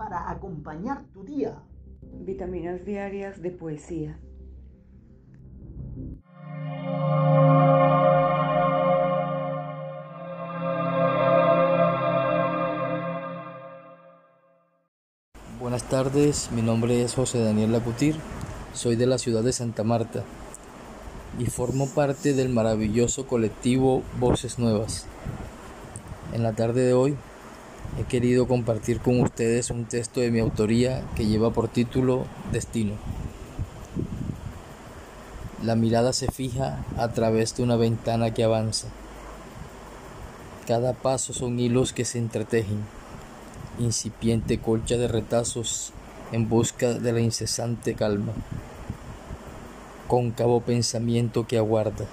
para acompañar tu día. Vitaminas diarias de poesía. Buenas tardes, mi nombre es José Daniel Lacutir, soy de la ciudad de Santa Marta y formo parte del maravilloso colectivo Voces Nuevas. En la tarde de hoy he querido compartir con ustedes un texto de mi autoría que lleva por título Destino. La mirada se fija a través de una ventana que avanza. Cada paso son hilos que se entretejen, incipiente colcha de retazos en busca de la incesante calma, cóncavo pensamiento que aguarda.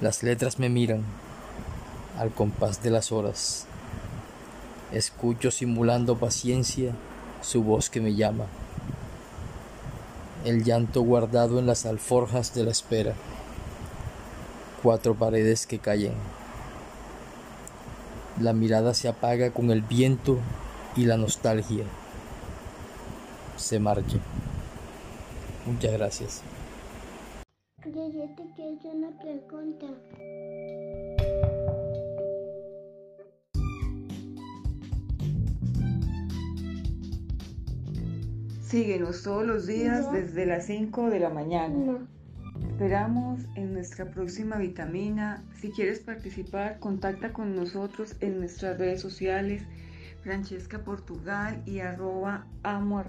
Las letras me miran al compás de las horas. Escucho simulando paciencia su voz que me llama. El llanto guardado en las alforjas de la espera. Cuatro paredes que callen. La mirada se apaga con el viento y la nostalgia. Se marcha. Muchas gracias. Una pregunta. Síguenos todos los días desde las 5 de la mañana. Esperamos en nuestra próxima vitamina. Si quieres participar, contacta con nosotros en nuestras redes sociales Francesca Portugal y arroba amo